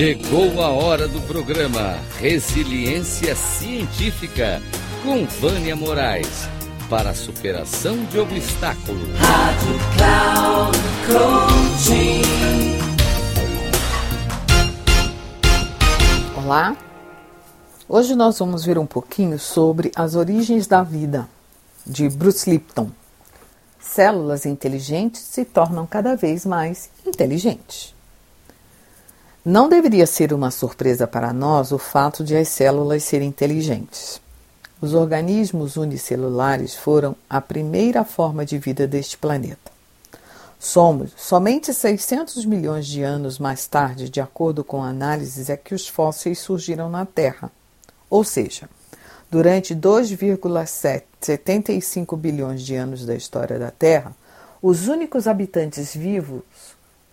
Chegou a hora do programa Resiliência Científica com Vânia Moraes para a superação de obstáculos. Rádio Cloud Coaching. Olá. Hoje nós vamos ver um pouquinho sobre as origens da vida de Bruce Lipton. Células inteligentes se tornam cada vez mais inteligentes. Não deveria ser uma surpresa para nós o fato de as células serem inteligentes. Os organismos unicelulares foram a primeira forma de vida deste planeta. Somos somente 600 milhões de anos mais tarde, de acordo com análises, é que os fósseis surgiram na Terra. Ou seja, durante 2,75 bilhões de anos da história da Terra, os únicos habitantes vivos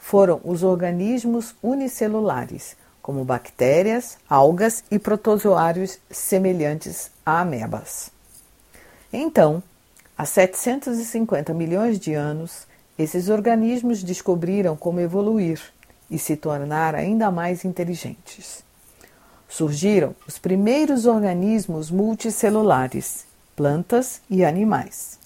foram os organismos unicelulares, como bactérias, algas e protozoários semelhantes a amebas. Então, há 750 milhões de anos, esses organismos descobriram como evoluir e se tornar ainda mais inteligentes. Surgiram os primeiros organismos multicelulares, plantas e animais.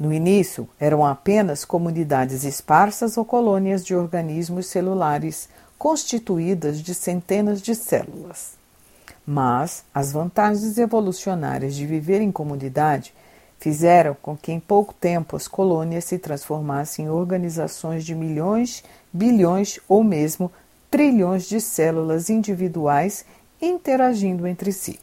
No início, eram apenas comunidades esparsas ou colônias de organismos celulares constituídas de centenas de células. Mas as vantagens evolucionárias de viver em comunidade fizeram com que em pouco tempo as colônias se transformassem em organizações de milhões, bilhões ou mesmo trilhões de células individuais interagindo entre si.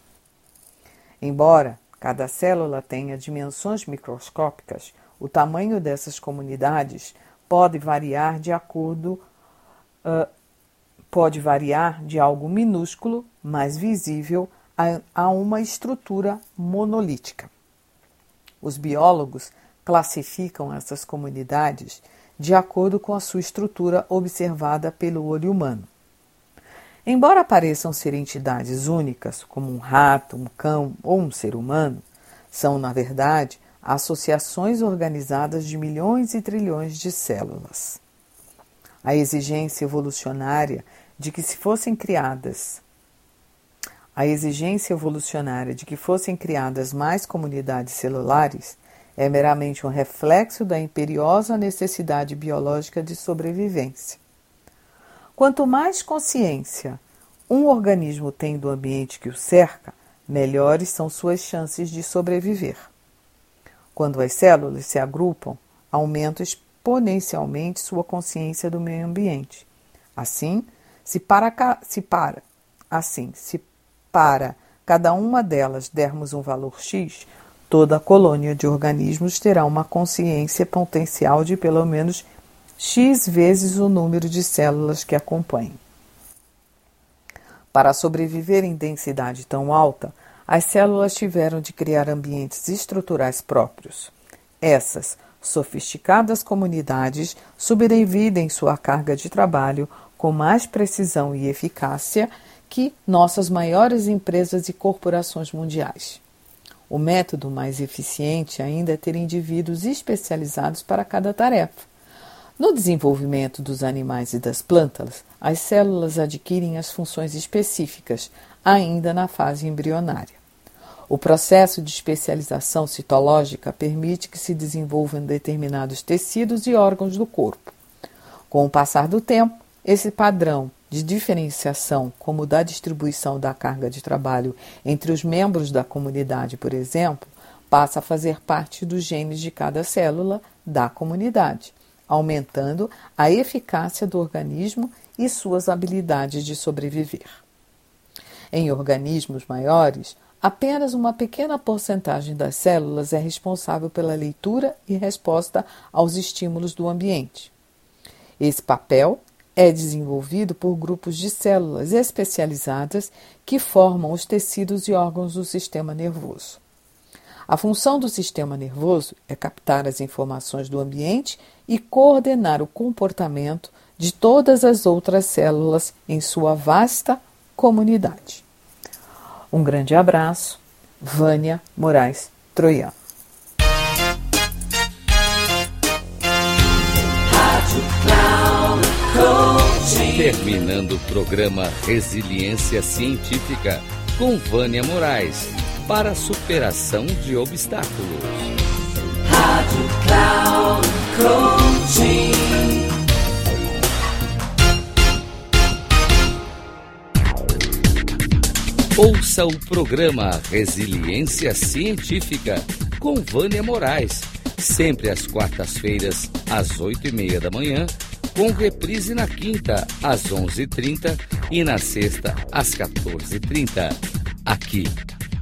Embora Cada célula tenha dimensões microscópicas, o tamanho dessas comunidades pode variar de acordo uh, pode variar de algo minúsculo, mais visível, a, a uma estrutura monolítica. Os biólogos classificam essas comunidades de acordo com a sua estrutura observada pelo olho humano. Embora pareçam ser entidades únicas, como um rato, um cão ou um ser humano, são, na verdade, associações organizadas de milhões e trilhões de células. A exigência evolucionária de que se fossem criadas a exigência evolucionária de que fossem criadas mais comunidades celulares é meramente um reflexo da imperiosa necessidade biológica de sobrevivência. Quanto mais consciência um organismo tem do ambiente que o cerca, melhores são suas chances de sobreviver. Quando as células se agrupam, aumenta exponencialmente sua consciência do meio ambiente. Assim, se para, se para, assim, se para cada uma delas dermos um valor X, toda a colônia de organismos terá uma consciência potencial de pelo menos x vezes o número de células que acompanham. Para sobreviver em densidade tão alta, as células tiveram de criar ambientes estruturais próprios. Essas sofisticadas comunidades subdividem sua carga de trabalho com mais precisão e eficácia que nossas maiores empresas e corporações mundiais. O método mais eficiente ainda é ter indivíduos especializados para cada tarefa no desenvolvimento dos animais e das plantas, as células adquirem as funções específicas, ainda na fase embrionária. O processo de especialização citológica permite que se desenvolvam determinados tecidos e órgãos do corpo. Com o passar do tempo, esse padrão de diferenciação, como o da distribuição da carga de trabalho entre os membros da comunidade, por exemplo, passa a fazer parte dos genes de cada célula da comunidade aumentando a eficácia do organismo e suas habilidades de sobreviver. Em organismos maiores, apenas uma pequena porcentagem das células é responsável pela leitura e resposta aos estímulos do ambiente. Esse papel é desenvolvido por grupos de células especializadas que formam os tecidos e órgãos do sistema nervoso. A função do sistema nervoso é captar as informações do ambiente e coordenar o comportamento de todas as outras células em sua vasta comunidade. Um grande abraço, Vânia Moraes Coaching. Terminando o programa Resiliência Científica com Vânia Moraes para superação de obstáculos. Rádio Cloud. Ouça o programa Resiliência Científica com Vânia Moraes, sempre às quartas-feiras, às oito e meia da manhã com reprise na quinta, às 11h30 e na sexta, às 14h30. Aqui,